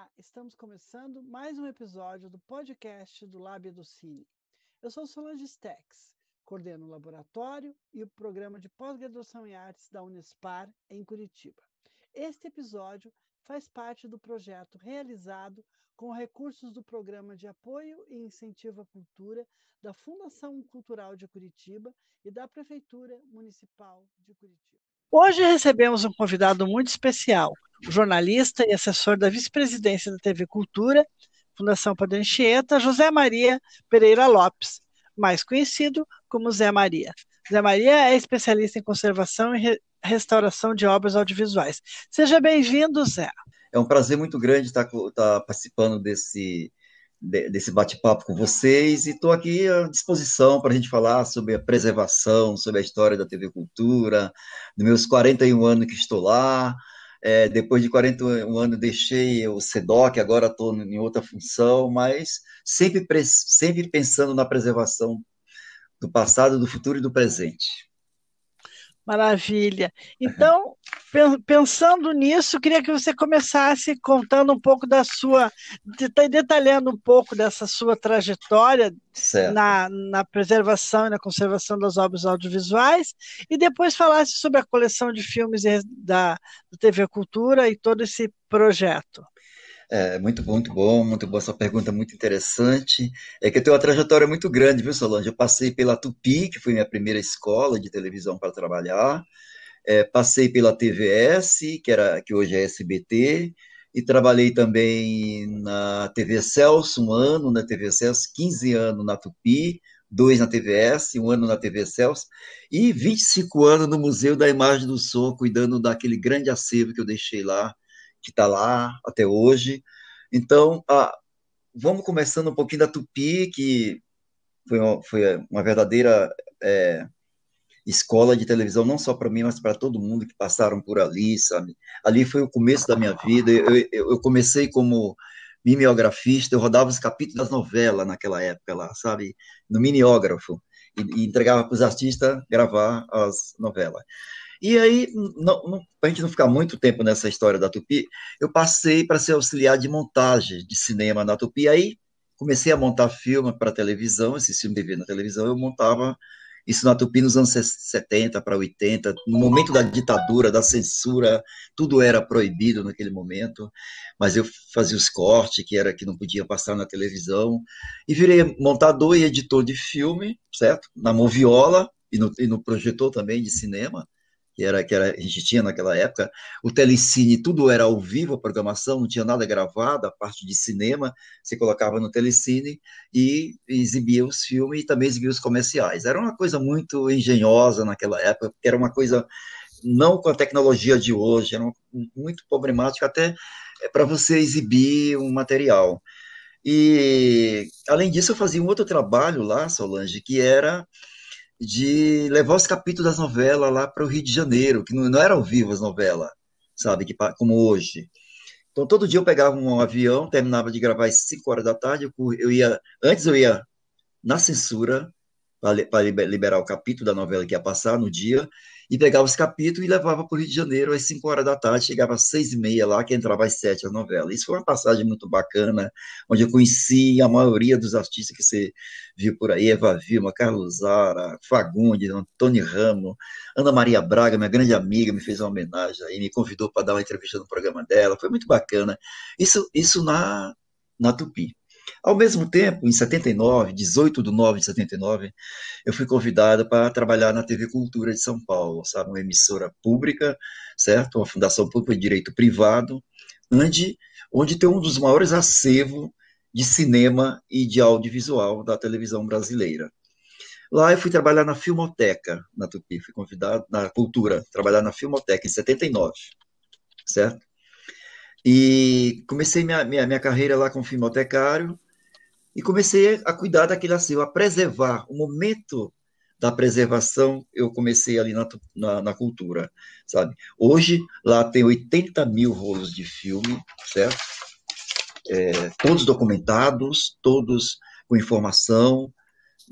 Olá, estamos começando mais um episódio do podcast do Lábia do Cine. Eu sou Solange Stex, coordeno o laboratório e o programa de pós-graduação em artes da Unespar, em Curitiba. Este episódio faz parte do projeto realizado com recursos do Programa de Apoio e Incentivo à Cultura da Fundação Cultural de Curitiba e da Prefeitura Municipal de Curitiba. Hoje recebemos um convidado muito especial, jornalista e assessor da vice-presidência da TV Cultura, Fundação Padre Anchieta, José Maria Pereira Lopes, mais conhecido como Zé Maria. Zé Maria é especialista em conservação e re restauração de obras audiovisuais. Seja bem-vindo, Zé. É um prazer muito grande estar, estar participando desse, desse bate-papo com vocês e estou aqui à disposição para a gente falar sobre a preservação, sobre a história da TV Cultura, dos meus 41 anos que estou lá. É, depois de 41 anos deixei o SEDOC, agora estou em outra função, mas sempre, sempre pensando na preservação do passado, do futuro e do presente. Maravilha. Então, pensando nisso, queria que você começasse contando um pouco da sua, detalhando um pouco dessa sua trajetória na, na, preservação e na conservação das obras audiovisuais, e depois falasse sobre a coleção de filmes da, da TV Cultura e todo esse projeto. É, muito bom, muito bom, muito boa essa pergunta, muito interessante. É que eu tenho uma trajetória muito grande, viu, Solange? Eu passei pela Tupi, que foi minha primeira escola de televisão para trabalhar, é, passei pela TVS, que, era, que hoje é SBT, e trabalhei também na TV Celso, um ano na TV Celso, 15 anos na Tupi, dois na TVS, um ano na TV Celso, e 25 anos no Museu da Imagem do Som, cuidando daquele grande acervo que eu deixei lá, que está lá até hoje. Então, ah, vamos começando um pouquinho da Tupi, que foi uma, foi uma verdadeira é, escola de televisão, não só para mim, mas para todo mundo que passaram por ali, sabe? Ali foi o começo da minha vida. Eu, eu, eu comecei como mimeografista, eu rodava os capítulos das novelas naquela época lá, sabe? No mimeógrafo. E, e entregava para os artistas gravar as novelas. E aí, para a gente não ficar muito tempo nessa história da Tupi, eu passei para ser auxiliar de montagem de cinema na Tupi. Aí comecei a montar filme para televisão, esse filme de na televisão, eu montava isso na Tupi nos anos 70 para 80, no momento da ditadura, da censura, tudo era proibido naquele momento, mas eu fazia os cortes que era que não podia passar na televisão e virei montador e editor de filme, certo? Na Moviola e no, e no projetor também de cinema que era que era, a gente tinha naquela época, o telecine, tudo era ao vivo, a programação, não tinha nada gravado, a parte de cinema, você colocava no telecine e exibia os filmes e também exibia os comerciais. Era uma coisa muito engenhosa naquela época, era uma coisa não com a tecnologia de hoje, era muito problemático até é, para você exibir um material. E, além disso, eu fazia um outro trabalho lá, Solange, que era de levar os capítulos das novelas lá para o Rio de Janeiro, que não, não era ao vivo as novelas, sabe, que, como hoje. Então, todo dia eu pegava um avião, terminava de gravar às 5 horas da tarde, eu ia, antes eu ia na censura, para liberar o capítulo da novela que ia passar no dia, e pegava os capítulos e levava para o Rio de Janeiro às 5 horas da tarde, chegava às 6 e meia lá, que entrava às 7 a novela. Isso foi uma passagem muito bacana, onde eu conheci a maioria dos artistas que você viu por aí, Eva Vilma, Carlos Zara, Fagundes, Antônio Ramo, Ana Maria Braga, minha grande amiga, me fez uma homenagem aí, me convidou para dar uma entrevista no programa dela, foi muito bacana. Isso, isso na, na Tupi. Ao mesmo tempo, em 79, 18 de 9 de 79, eu fui convidado para trabalhar na TV Cultura de São Paulo, sabe, uma emissora pública, certo? Uma fundação pública de direito privado, onde, onde tem um dos maiores acervos de cinema e de audiovisual da televisão brasileira. Lá eu fui trabalhar na Filmoteca, na Tupi, fui convidado na Cultura, trabalhar na Filmoteca em 79, certo? E comecei minha, minha, minha carreira lá como filmotecário e comecei a cuidar daquele acervo, a preservar. O momento da preservação eu comecei ali na, na, na, cultura, sabe? Hoje lá tem 80 mil rolos de filme, certo? É, todos documentados, todos com informação,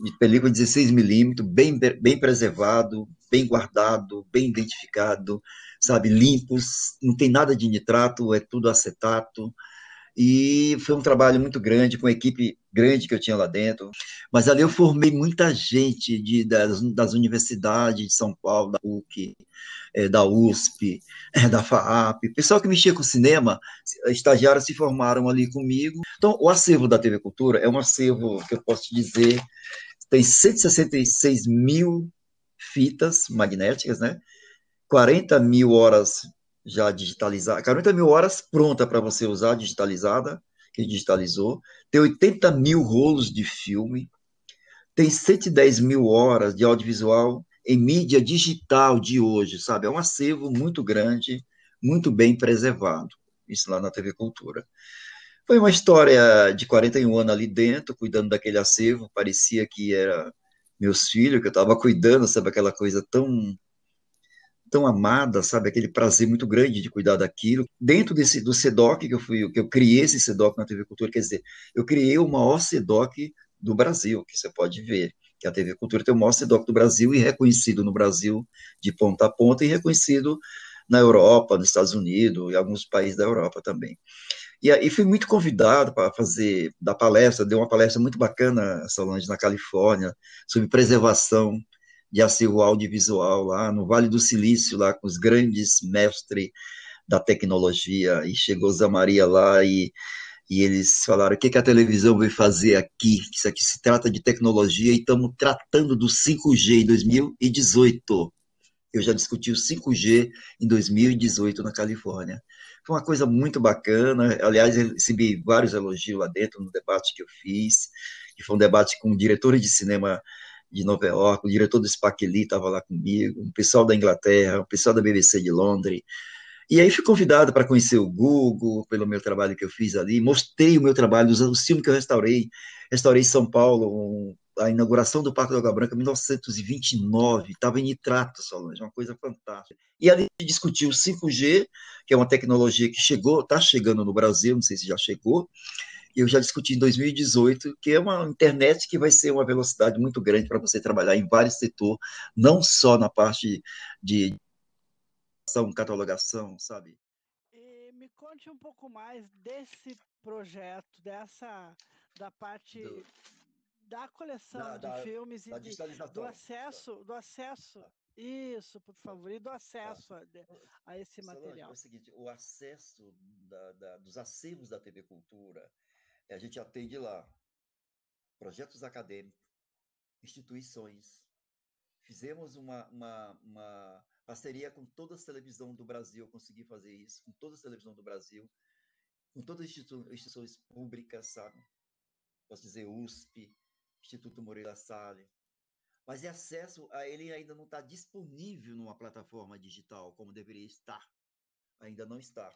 de película 16 milímetros, bem, bem preservado, bem guardado, bem identificado, sabe, limpos, não tem nada de nitrato, é tudo acetato. E foi um trabalho muito grande, com uma equipe grande que eu tinha lá dentro. Mas ali eu formei muita gente de, das, das universidades de São Paulo, da PUC, é, da USP, é, da FAAP. Pessoal que mexia com cinema, estagiários se formaram ali comigo. Então, o acervo da TV Cultura é um acervo que eu posso te dizer, tem 166 mil fitas magnéticas, né? 40 mil horas já digitalizada, 40 mil horas pronta para você usar, digitalizada, que digitalizou, tem 80 mil rolos de filme, tem 110 mil horas de audiovisual em mídia digital de hoje, sabe? É um acervo muito grande, muito bem preservado, isso lá na TV Cultura. Foi uma história de 41 anos ali dentro, cuidando daquele acervo, parecia que era meus filhos, que eu estava cuidando, sabe? Aquela coisa tão tão amada, sabe, aquele prazer muito grande de cuidar daquilo. Dentro desse do CEDOC que eu fui, que eu criei esse CEDOC na TV Cultura, quer dizer, eu criei o maior CEDOC do Brasil, que você pode ver, que a TV Cultura tem o maior CEDOC do Brasil e reconhecido no Brasil de ponta a ponta e reconhecido na Europa, nos Estados Unidos e alguns países da Europa também. E aí fui muito convidado para fazer da palestra, deu uma palestra muito bacana, Solange, na Califórnia, sobre preservação de acervo audiovisual lá no Vale do Silício, lá com os grandes mestres da tecnologia, e chegou Zé Maria lá e, e eles falaram, o que, que a televisão veio fazer aqui? Isso aqui se trata de tecnologia e estamos tratando do 5G em 2018. Eu já discuti o 5G em 2018 na Califórnia. Foi uma coisa muito bacana. Aliás, recebi vários elogios lá dentro no debate que eu fiz, que foi um debate com diretores de cinema de Nova York, o diretor do Spaqueli estava lá comigo, o pessoal da Inglaterra, o pessoal da BBC de Londres. E aí fui convidado para conhecer o Google, pelo meu trabalho que eu fiz ali, mostrei o meu trabalho, os filmes que eu restaurei. Restaurei São Paulo, a inauguração do Parque da Água Branca, em 1929, estava em nitrato, Solange, uma coisa fantástica. E ali discutiu o 5G, que é uma tecnologia que chegou, está chegando no Brasil, não sei se já chegou, eu já discuti em 2018, que é uma internet que vai ser uma velocidade muito grande para você trabalhar em vários setores, não só na parte de catalogação, sabe? E me conte um pouco mais desse projeto, dessa da parte do, da coleção da, de da, filmes e de, do acesso, do acesso. Isso, por favor, e do acesso a, a esse material. É o seguinte, o acesso da, da, dos acervos da TV Cultura, a gente atende lá projetos acadêmicos, instituições. Fizemos uma, uma, uma parceria com todas as televisões do Brasil, eu consegui fazer isso, com todas as televisões do Brasil, com todas as instituições públicas, sabe? Posso dizer USP, Instituto Moreira Salles. Mas é acesso a ele ainda não está disponível numa plataforma digital como deveria estar. Ainda não está,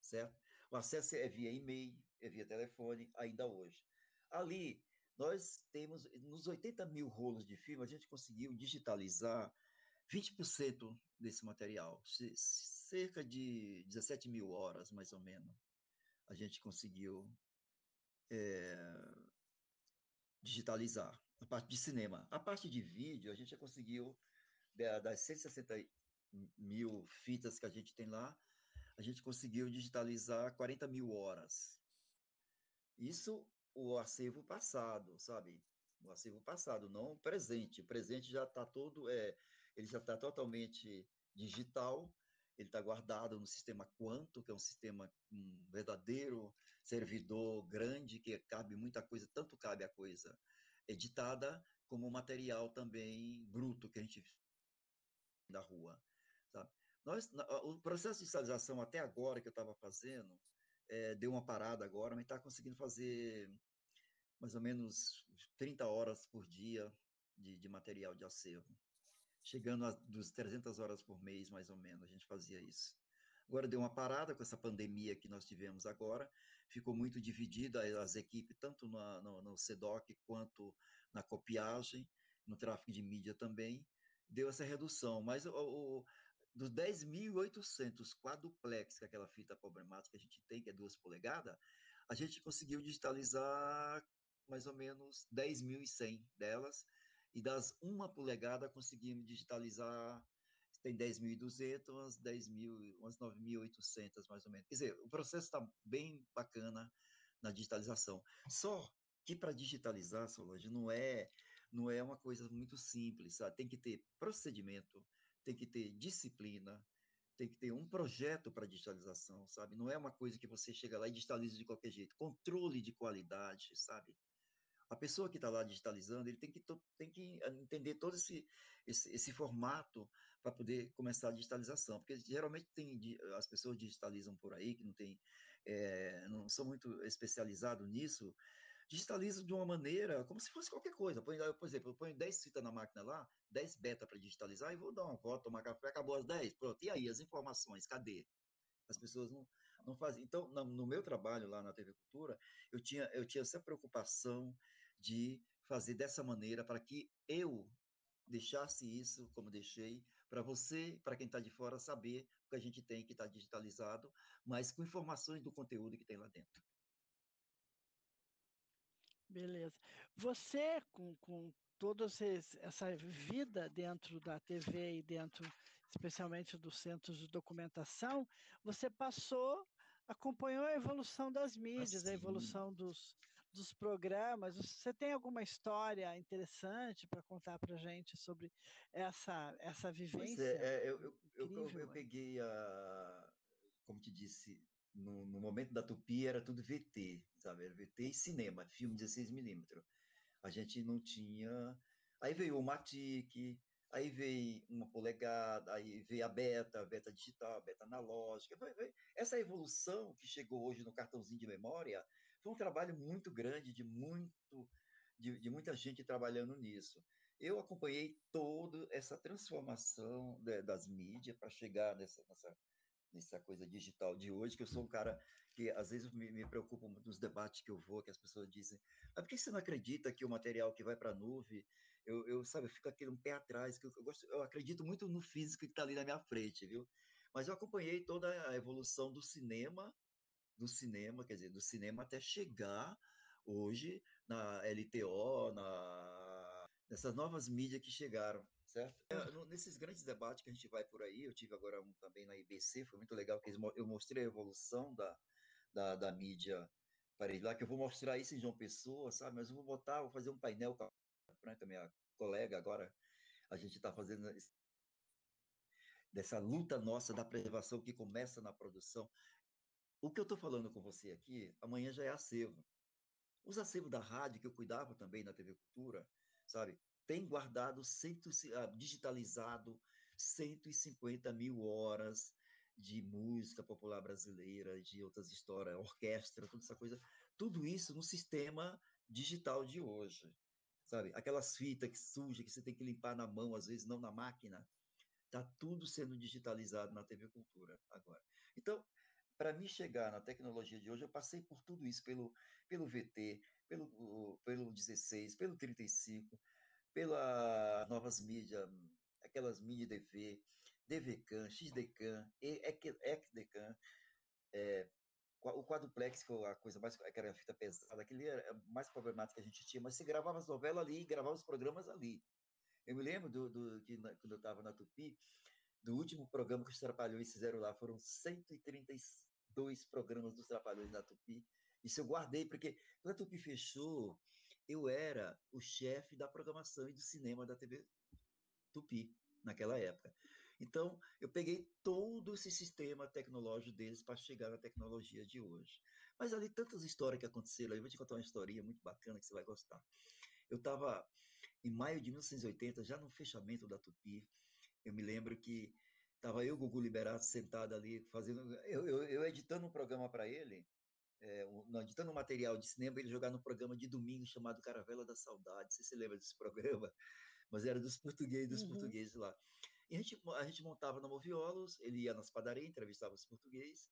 certo? O acesso é via e-mail, é via telefone, ainda hoje. Ali, nós temos, nos 80 mil rolos de filme, a gente conseguiu digitalizar 20% desse material, cerca de 17 mil horas, mais ou menos. A gente conseguiu é, digitalizar a parte de cinema. A parte de vídeo, a gente já conseguiu, das 160 mil fitas que a gente tem lá, a gente conseguiu digitalizar 40 mil horas. Isso o acervo passado, sabe? O acervo passado, não o presente. O presente já está todo, é, ele já está totalmente digital, ele está guardado no sistema Quanto, que é um sistema, um verdadeiro servidor grande, que cabe muita coisa, tanto cabe a coisa editada, como material também bruto que a gente da rua. Sabe? Nós, o processo de digitalização até agora que eu estava fazendo, é, deu uma parada agora, mas está conseguindo fazer mais ou menos 30 horas por dia de, de material de acervo. Chegando a dos 300 horas por mês, mais ou menos, a gente fazia isso. Agora deu uma parada com essa pandemia que nós tivemos agora, ficou muito dividida as equipes, tanto na, no, no CEDOC quanto na copiagem, no tráfego de mídia também, deu essa redução. Mas o, o, dos 10.800 quadruplex, que é aquela fita problemática que a gente tem, que é duas polegadas, a gente conseguiu digitalizar mais ou menos 10.100 delas, e das uma polegada conseguimos digitalizar, tem 10.200, umas 10.000, umas 9.800 mais ou menos. Quer dizer, o processo está bem bacana, na digitalização. Só que para digitalizar, Solange, não é, não é uma coisa muito simples, sabe? Tem que ter procedimento, tem que ter disciplina, tem que ter um projeto para digitalização, sabe? Não é uma coisa que você chega lá e digitaliza de qualquer jeito. Controle de qualidade, sabe? A pessoa que está lá digitalizando, ele tem que, tem que entender todo esse, esse, esse formato para poder começar a digitalização, porque geralmente tem as pessoas digitalizam por aí que não tem, é, não são muito especializados nisso, digitaliza de uma maneira como se fosse qualquer coisa. Por exemplo, eu ponho 10 fitas na máquina lá, 10 beta para digitalizar e vou dar uma volta, tomar café, acabou as 10, pronto. E aí, as informações, cadê? As pessoas não, não fazem. Então, no meu trabalho lá na TV Cultura, eu tinha, eu tinha essa preocupação de fazer dessa maneira para que eu deixasse isso como deixei, para você, para quem está de fora, saber o que a gente tem que está digitalizado, mas com informações do conteúdo que tem lá dentro. Beleza. Você, com, com toda essa vida dentro da TV e dentro, especialmente dos centros de documentação, você passou, acompanhou a evolução das mídias, ah, a evolução dos, dos programas. Você tem alguma história interessante para contar para gente sobre essa, essa vivência? Pois é, é eu, eu, eu, eu, peguei a, como te disse, no, no, momento da Tupi era tudo VT, sabe? Era VT e cinema, filme 16mm. A gente não tinha. Aí veio o Matic, aí veio uma polegada, aí veio a beta, a beta digital, a beta analógica. Essa evolução que chegou hoje no cartãozinho de memória foi um trabalho muito grande de muito de, de muita gente trabalhando nisso. Eu acompanhei toda essa transformação de, das mídias para chegar nessa, nessa nessa coisa digital de hoje, que eu sou um cara que às vezes me, me preocupa muito nos debates que eu vou, que as pessoas dizem, mas por que você não acredita que o material que vai para a nuvem, eu, eu, sabe, eu fico aqui um pé atrás, que eu, eu, gosto, eu acredito muito no físico que está ali na minha frente, viu? Mas eu acompanhei toda a evolução do cinema, do cinema, quer dizer, do cinema até chegar hoje na LTO, na, nessas novas mídias que chegaram certo? É, nesses grandes debates que a gente vai por aí, eu tive agora um também na IBC, foi muito legal, que eu mostrei a evolução da, da, da mídia para lá, que eu vou mostrar isso em João Pessoa, sabe? Mas eu vou botar, vou fazer um painel com a, com a minha colega agora, a gente está fazendo dessa luta nossa da preservação que começa na produção. O que eu estou falando com você aqui, amanhã já é acervo. Os acervos da rádio, que eu cuidava também na TV Cultura, sabe? Tem guardado, cento, ah, digitalizado 150 mil horas de música popular brasileira, de outras histórias, orquestra, toda essa coisa, tudo isso no sistema digital de hoje, sabe? Aquelas fitas que suja que você tem que limpar na mão, às vezes não na máquina, tá tudo sendo digitalizado na TV Cultura agora. Então, para mim chegar na tecnologia de hoje, eu passei por tudo isso pelo pelo VT, pelo pelo 16, pelo 35, pela novas mídias, aquelas mini DV, DVCAM, XDCAM, ECDCAM, é, o quadruplex, que é a coisa mais, que era fita pesada, aquele era mais problemático que a gente tinha, mas se gravava as novelas ali, gravava os programas ali. Eu me lembro do, do que quando eu estava na Tupi, do último programa que os Trapalhões fizeram lá, foram 132 programas dos Trapalhões da Tupi. Isso eu guardei, porque quando a Tupi fechou, eu era o chefe da programação e do cinema da TV Tupi naquela época. Então, eu peguei todo esse sistema tecnológico deles para chegar na tecnologia de hoje. Mas ali tantas histórias que aconteceram, eu vou te contar uma historinha muito bacana que você vai gostar. Eu estava em maio de 1980, já no fechamento da Tupi, eu me lembro que estava eu, Gugu Liberato, sentado ali, fazendo, eu, eu, eu editando um programa para ele, é, um, editando um material de cinema, ele jogar no programa de domingo chamado Caravela da Saudade. Você se lembra desse programa? Mas era dos portugueses, dos uhum. portugueses lá. E a gente, a gente montava na Moviolos, ele ia nas padarias, entrevistava os portugueses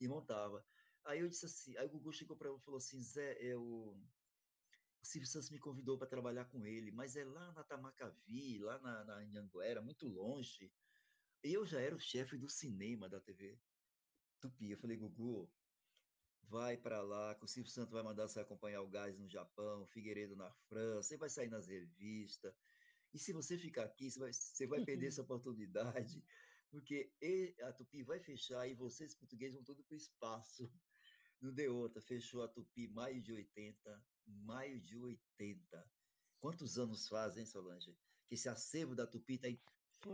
e montava. Aí eu disse assim, aí o Gugu chegou para mim e falou assim, Zé, eu, o Silvio Santos me convidou para trabalhar com ele, mas é lá na Tamacavi, lá na, na Anhanguera, muito longe. E eu já era o chefe do cinema da TV Tupi. Eu falei, Gugu, vai para lá, que o Silvio Santos vai mandar você acompanhar o Gás no Japão, o Figueiredo na França, você vai sair nas revistas. E se você ficar aqui, você vai, você vai perder essa oportunidade, porque a Tupi vai fechar e vocês, portugueses, vão todo para o espaço. não deu outra, fechou a Tupi maio de 80, maio de 80. Quantos anos fazem, Solange? Que esse acervo da Tupi está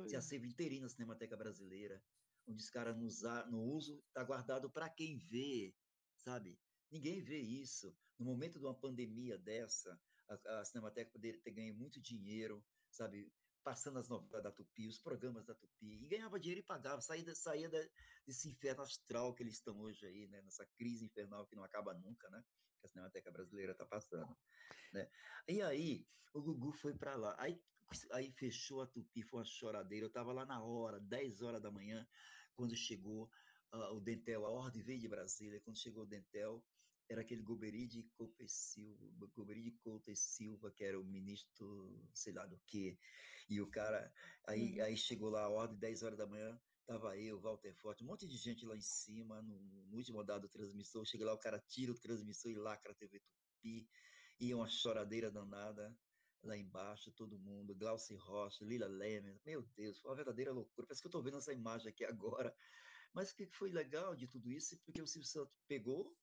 esse acervo inteirinho na Cinemateca Brasileira, onde os caras no uso está guardado para quem vê, sabe? Ninguém vê isso. No momento de uma pandemia dessa, a, a Cinemateca poderia ter ganho muito dinheiro, sabe? Passando as novelas da Tupi, os programas da Tupi, e ganhava dinheiro e pagava, saía, saía desse inferno astral que eles estão hoje aí, né? Nessa crise infernal que não acaba nunca, né? Que a Cinemateca Brasileira está passando, né? E aí, o Gugu foi para lá. Aí, aí fechou a Tupi, foi uma choradeira. Eu estava lá na hora, 10 horas da manhã, quando chegou uh, o Dentel, a ordem veio de Brasília, quando chegou o Dentel, era aquele Goberi de Couto Silva, Goberi de Couto Silva, que era o ministro, sei lá do que, e o cara, aí, uhum. aí chegou lá a ordem, 10 horas da manhã, tava eu, Walter Forte, um monte de gente lá em cima, no, no último dado do transmissor, chega lá, o cara tira o transmissor e lacra a TV Tupi, e uma choradeira danada, lá embaixo, todo mundo, Glauci Rocha, Lila Lemer, meu Deus, foi uma verdadeira loucura, parece que eu estou vendo essa imagem aqui agora, mas o que foi legal de tudo isso, porque o Silvio Santos pegou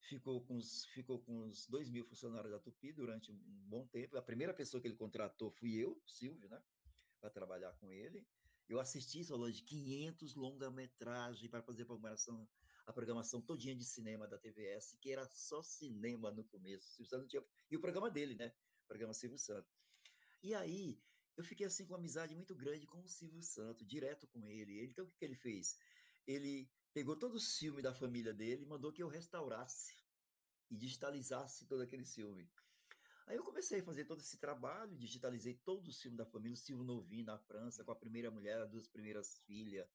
ficou com os, ficou com os dois mil funcionários da Tupi durante um bom tempo. A primeira pessoa que ele contratou fui eu, Silvio, né, para trabalhar com ele. Eu assisti, de 500 longa-metragem para fazer a programação, a programação todinha de cinema da TVS, que era só cinema no começo. Silvio Santos tinha, e o programa dele, né? O programa Silvio Santos. E aí, eu fiquei assim com uma amizade muito grande com o Silvio Santos, direto com ele. Então, o que, que ele fez? Ele pegou todo o filme da família dele e mandou que eu restaurasse e digitalizasse todo aquele filme. Aí eu comecei a fazer todo esse trabalho, digitalizei todo o filme da família, o Silvio Novinho na França, com a primeira mulher, as duas primeiras filhas,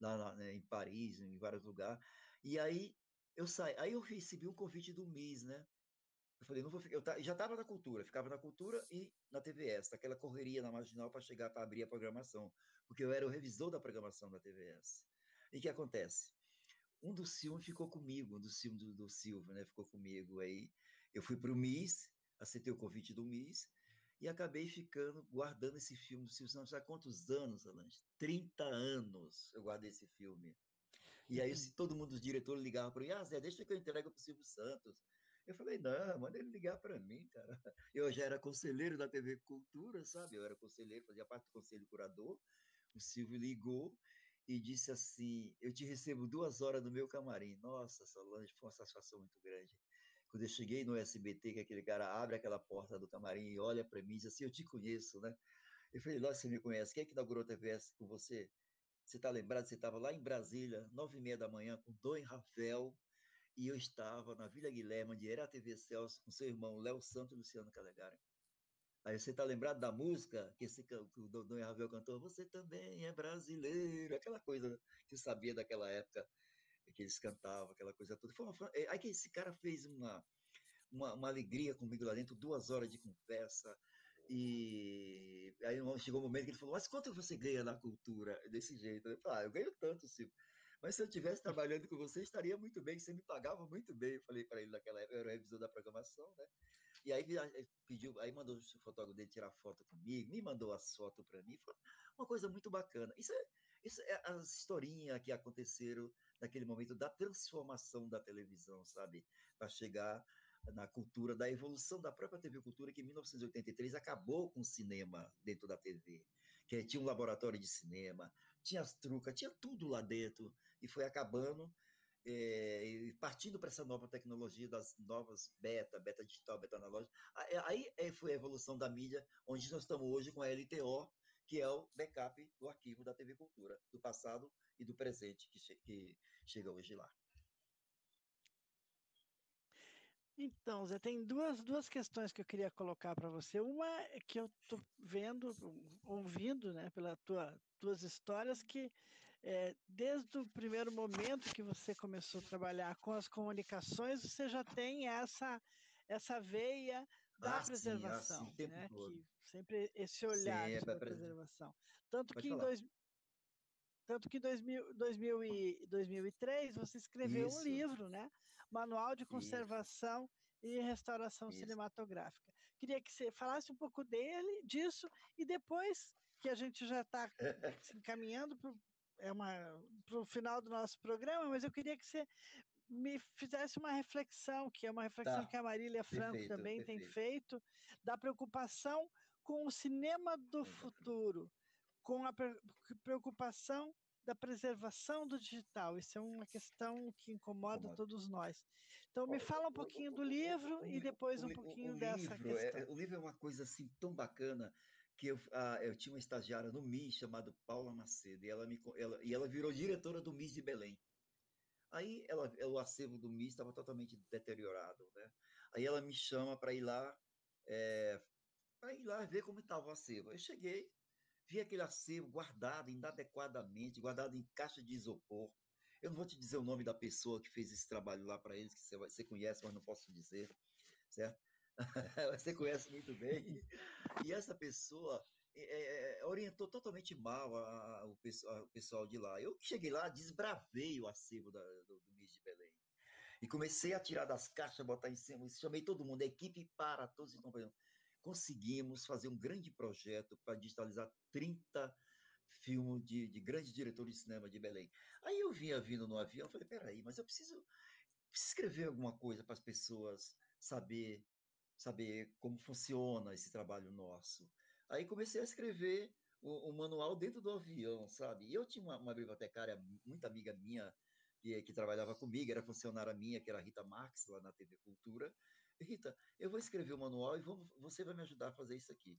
lá, lá né, em Paris, em vários lugares. E aí eu saí, aí eu recebi um convite do MIS, né? Eu falei, não vou ficar, eu já estava na cultura, ficava na cultura e na TVS, aquela correria na marginal para chegar para abrir a programação, porque eu era o revisor da programação da TVS. E o que acontece? um dos filmes ficou comigo, um dos filmes do, do Silva, né? Ficou comigo. Aí eu fui para o MIS, aceitei o convite do MIS e acabei ficando, guardando esse filme do Silvio Santos. Há quantos anos, Alange? 30 anos eu guardei esse filme. E aí se todo mundo, os diretores ligavam para mim, ah, Zé, deixa que eu entrego para o Silvio Santos. Eu falei, não, manda ele ligar para mim, cara. Eu já era conselheiro da TV Cultura, sabe? Eu era conselheiro, fazia parte do conselho curador. O Silvio ligou e disse assim: Eu te recebo duas horas no meu camarim. Nossa, Solange, foi uma satisfação muito grande. Quando eu cheguei no SBT, que aquele cara abre aquela porta do camarim e olha para mim e diz assim: Eu te conheço, né? Eu falei: Nossa, você me conhece. Quem é que inaugurou a TVS com você? Você está lembrado? Você estava lá em Brasília, nove e meia da manhã, com Dom Rafael, e eu estava na Vila Guilherme, onde era a TV Celso, com seu irmão Léo Santos e Luciano Calegari. Aí você está lembrado da música que, esse, que o Dom Ravel cantou? Você também é brasileiro, aquela coisa que sabia daquela época que eles cantavam, aquela coisa toda. Foi uma, é, aí que esse cara fez uma, uma, uma, alegria comigo lá dentro, duas horas de conversa. E aí chegou um momento que ele falou: Mas quanto você ganha na cultura? Desse jeito. Eu falei: Ah, eu ganho tanto, Silvio. Mas se eu estivesse trabalhando com você, estaria muito bem, você me pagava muito bem. Eu falei para ele naquela época, eu era o revisor da programação, né? E aí pediu, aí mandou o fotógrafo dele tirar foto comigo, me mandou as fotos para mim, foi uma coisa muito bacana. Isso é, isso é as historinhas que aconteceram naquele momento da transformação da televisão, sabe? Para chegar na cultura, da evolução da própria TV Cultura, que em 1983 acabou com o cinema dentro da TV. Que tinha um laboratório de cinema, tinha as trucas, tinha tudo lá dentro, e foi acabando, é, partindo para essa nova tecnologia das novas beta, beta digital, beta analógica. Aí é, foi a evolução da mídia, onde nós estamos hoje com a LTO, que é o backup do arquivo da TV Cultura, do passado e do presente, que, che que chega hoje lá. Então, Zé, tem duas, duas questões que eu queria colocar para você. Uma é que eu estou vendo, ouvindo, né, pelas tua, tuas histórias, que é, desde o primeiro momento que você começou a trabalhar com as comunicações, você já tem essa, essa veia da ah, preservação, sim, ah, sim, né? Que sempre esse olhar sim, é sobre a preservação. Tanto Pode que falar. em dois, tanto que em 2000, 2000 e 2003 você escreveu Isso. um livro, né? Manual de Conservação Isso. e Restauração Isso. Cinematográfica. Queria que você falasse um pouco dele, disso, e depois que a gente já está se encaminhando para é o final do nosso programa, mas eu queria que você me fizesse uma reflexão, que é uma reflexão Tá, que a Marília Franco perfeito, também tem perfeito. feito, da preocupação com o cinema do futuro, com a pre- preocupação da preservação do digital. Isso é uma questão que incomoda Incomoda. todos nós. Então, me fala um pouquinho do o- o- livro o e depois um pouquinho dessa livro é, questão. o livro é uma coisa assim tão bacana que eu, ah, eu tinha uma estagiária no MIS chamada Paula Macedo e ela, me, ela, e ela virou diretora do MIS de Belém. Aí ela, o acervo do MIS estava totalmente deteriorado, né? Aí ela me chama para ir lá, para ir lá ver como estava o acervo. Eu cheguei, vi aquele acervo guardado inadequadamente, guardado em caixa de isopor. Eu não vou te dizer o nome da pessoa que fez esse trabalho lá para eles, que você, você conhece, mas não posso dizer, certo? Você conhece muito bem. E essa pessoa é, é, orientou totalmente mal a- a- o, pessoal, o pessoal de lá. Eu cheguei lá, desbravei o acervo da- do, do MIS de Belém. E comecei a tirar das caixas, botar em cima, chamei todo mundo, a equipe para, todos estão fazendo. Conseguimos fazer um grande projeto para digitalizar 30 filmes de, de grandes diretores de cinema de Belém. Aí eu vinha vindo no avião, falei, peraí, mas eu preciso, preciso escrever alguma coisa para as pessoas saber saber como funciona esse trabalho nosso. Aí comecei a escrever o, o manual dentro do avião, sabe? E eu tinha uma, uma bibliotecária muito amiga minha que, que trabalhava comigo, era funcionária minha, que era Rita Marques, lá na TV Cultura. Rita, eu vou escrever o manual e vamos, você vai me ajudar a fazer isso aqui.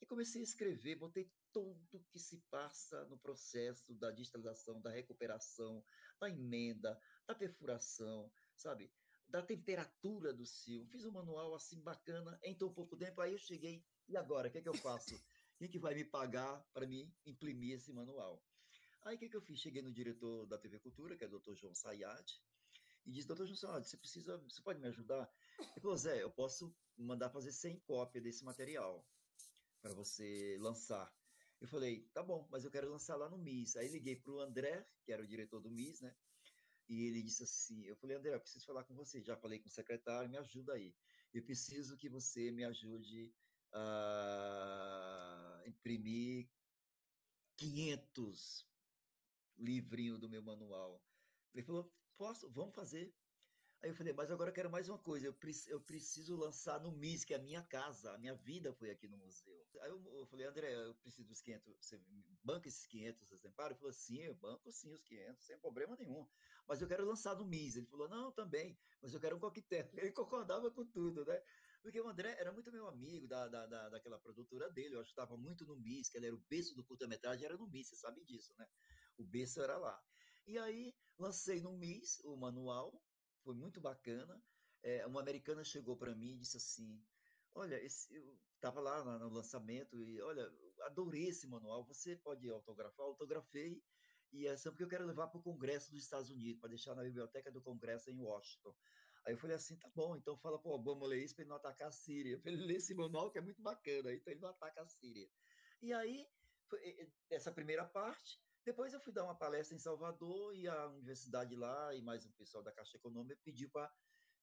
Aí comecei a escrever, botei tudo que se passa no processo da digitalização, da recuperação, da emenda, da perfuração, sabe? Da temperatura do cio. Fiz um manual assim bacana em tão pouco tempo. Aí eu cheguei, e agora? O que, é que eu faço? Quem que vai me pagar para me imprimir esse manual? Aí o que, que eu fiz? Cheguei no diretor da TV Cultura, que é o Dr. João Sayad, e disse, doutor João Sayad, você precisa, você pode me ajudar? Ele falou, Zé, eu posso mandar fazer 100 cópias desse material para você lançar. Eu falei, tá bom, mas eu quero lançar lá no MIS. Aí liguei para o André, que era o diretor do MIS, né? E ele disse assim, eu falei, André, eu preciso falar com você. Já falei com o secretário, me ajuda aí. Eu preciso que você me ajude a imprimir 500 livrinhos do meu manual. Ele falou, posso, vamos fazer. Aí eu falei, mas agora eu quero mais uma coisa, eu, pre eu preciso lançar no MIS, que é a minha casa, a minha vida foi aqui no museu. Aí eu, eu falei, André, eu preciso dos 500, você banca esses 500 exemplares? Ele falou, sim, eu banco sim os 500, sem problema nenhum. Mas eu quero lançar no MIS. Ele falou, não, também, mas eu quero um coquetel. Ele concordava com tudo, né? Porque o André era muito meu amigo da, da, da, daquela produtora dele, eu ajudava muito no MIS, que ele era o berço do curta-metragem, era no MIS, você sabe disso, né? O berço era lá. E aí lancei no MIS o manual, foi muito bacana. É, uma americana chegou para mim e disse assim: Olha, esse, eu estava lá no lançamento e olha, adorei esse manual. Você pode autografar? Autografei e é sempre que eu quero levar para o Congresso dos Estados Unidos, para deixar na biblioteca do Congresso em Washington. Aí eu falei assim: tá bom, então fala para o Obama ler isso para ele não atacar a Síria. Para ele ler esse manual que é muito bacana, então ele não ataca a Síria. E aí, essa primeira parte. Depois eu fui dar uma palestra em Salvador e a universidade lá e mais um pessoal da Caixa Econômica pediu para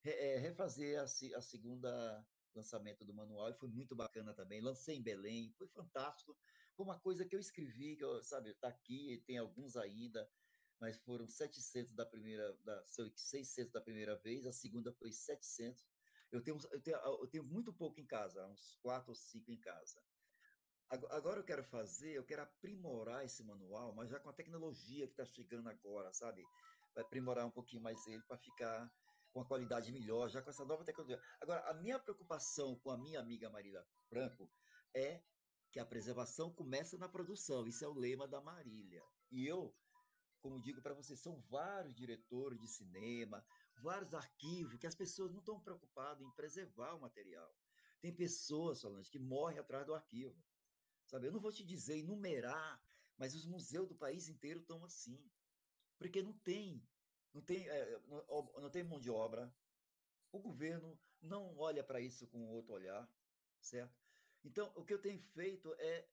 é, refazer a, a, segunda lançamento do manual e foi muito bacana também. Lancei em Belém, foi fantástico. Foi uma coisa que eu escrevi, que eu, sabe, está aqui, tem alguns ainda, mas foram 700 da primeira, da, 600 da primeira vez, a segunda foi 700. Eu tenho, eu tenho, eu tenho muito pouco em casa, uns quatro ou cinco em casa. Agora eu quero fazer, eu quero aprimorar esse manual, mas já com a tecnologia que está chegando agora, sabe? Vai aprimorar um pouquinho mais ele para ficar com uma qualidade melhor, já com essa nova tecnologia. Agora, a minha preocupação com a minha amiga Marília Franco é que a preservação começa na produção. Isso é o lema da Marília. E eu, como digo para vocês, são vários diretores de cinema, vários arquivos que as pessoas não estão preocupadas em preservar o material. Tem pessoas, Solange, que morrem atrás do arquivo. Sabe? Eu não vou te dizer, enumerar, mas os museus do país inteiro estão assim. Porque não tem, não tem, é, não, não, tem mão de obra. O governo não olha para isso com outro olhar, certo? Então, o que eu tenho feito é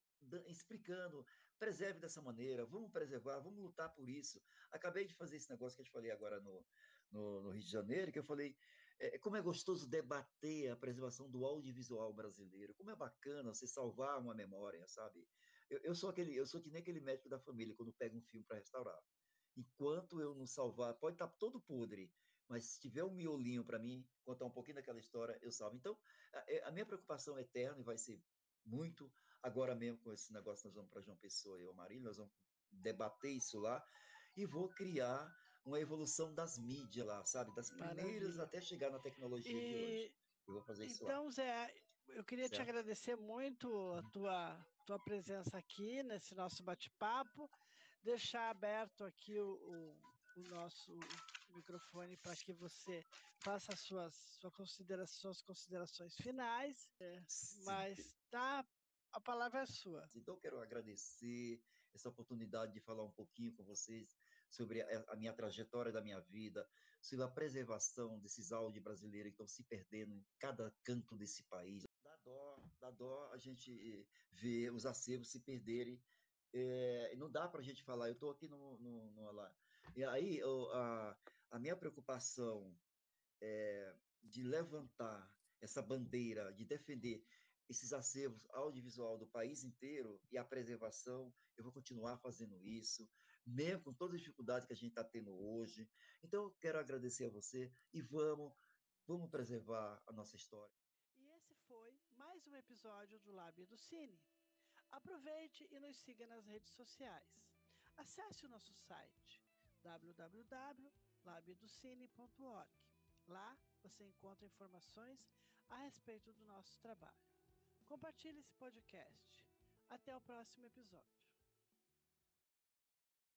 explicando, preserve dessa maneira, vamos preservar, vamos lutar por isso. Acabei de fazer esse negócio que eu te falei agora no, no, no Rio de Janeiro, que eu falei, é, como é gostoso debater a preservação do audiovisual brasileiro, como é bacana você salvar uma memória, sabe? Eu, eu sou aquele, eu sou que nem aquele médico da família quando pega um filme para restaurar. Enquanto eu não salvar, pode estar todo podre, mas se tiver um miolinho para mim, contar um pouquinho daquela história, eu salvo. Então, a, é, a minha preocupação é eterna e vai ser muito agora mesmo com esse negócio, nós vamos para João Pessoa e o Marília, nós vamos debater isso lá e vou criar uma evolução das mídias lá, sabe? Das primeiras Maravilha. até chegar na tecnologia e... de hoje. Eu vou fazer isso então, lá. Zé, eu queria certo? te agradecer muito a uhum. tua, tua presença aqui nesse nosso bate-papo, deixar aberto aqui o, o, o nosso microfone para que você faça as suas, suas, considerações, suas considerações finais, é, mas tá, a palavra é sua. Então, quero agradecer essa oportunidade de falar um pouquinho com vocês sobre a, a, minha trajetória da minha vida, sobre a preservação desses áudios brasileiros que estão se perdendo em cada canto desse país. Dá dó, dá dó a gente ver os acervos se perderem. É, não dá para a gente falar, eu estou aqui no, no, no, lá. E aí, eu, a, a minha preocupação é de levantar essa bandeira, de defender esses acervos audiovisual do país inteiro e a preservação, eu vou continuar fazendo isso, mesmo com todas as dificuldades que a gente está tendo hoje. Então, eu quero agradecer a você e vamos, vamos preservar a nossa história. E esse foi mais um episódio do Lábio do Cine. Aproveite e nos siga nas redes sociais. Acesse o nosso site www.labiodocine.org. Lá você encontra informações a respeito do nosso trabalho. Compartilhe esse podcast. Até o próximo episódio.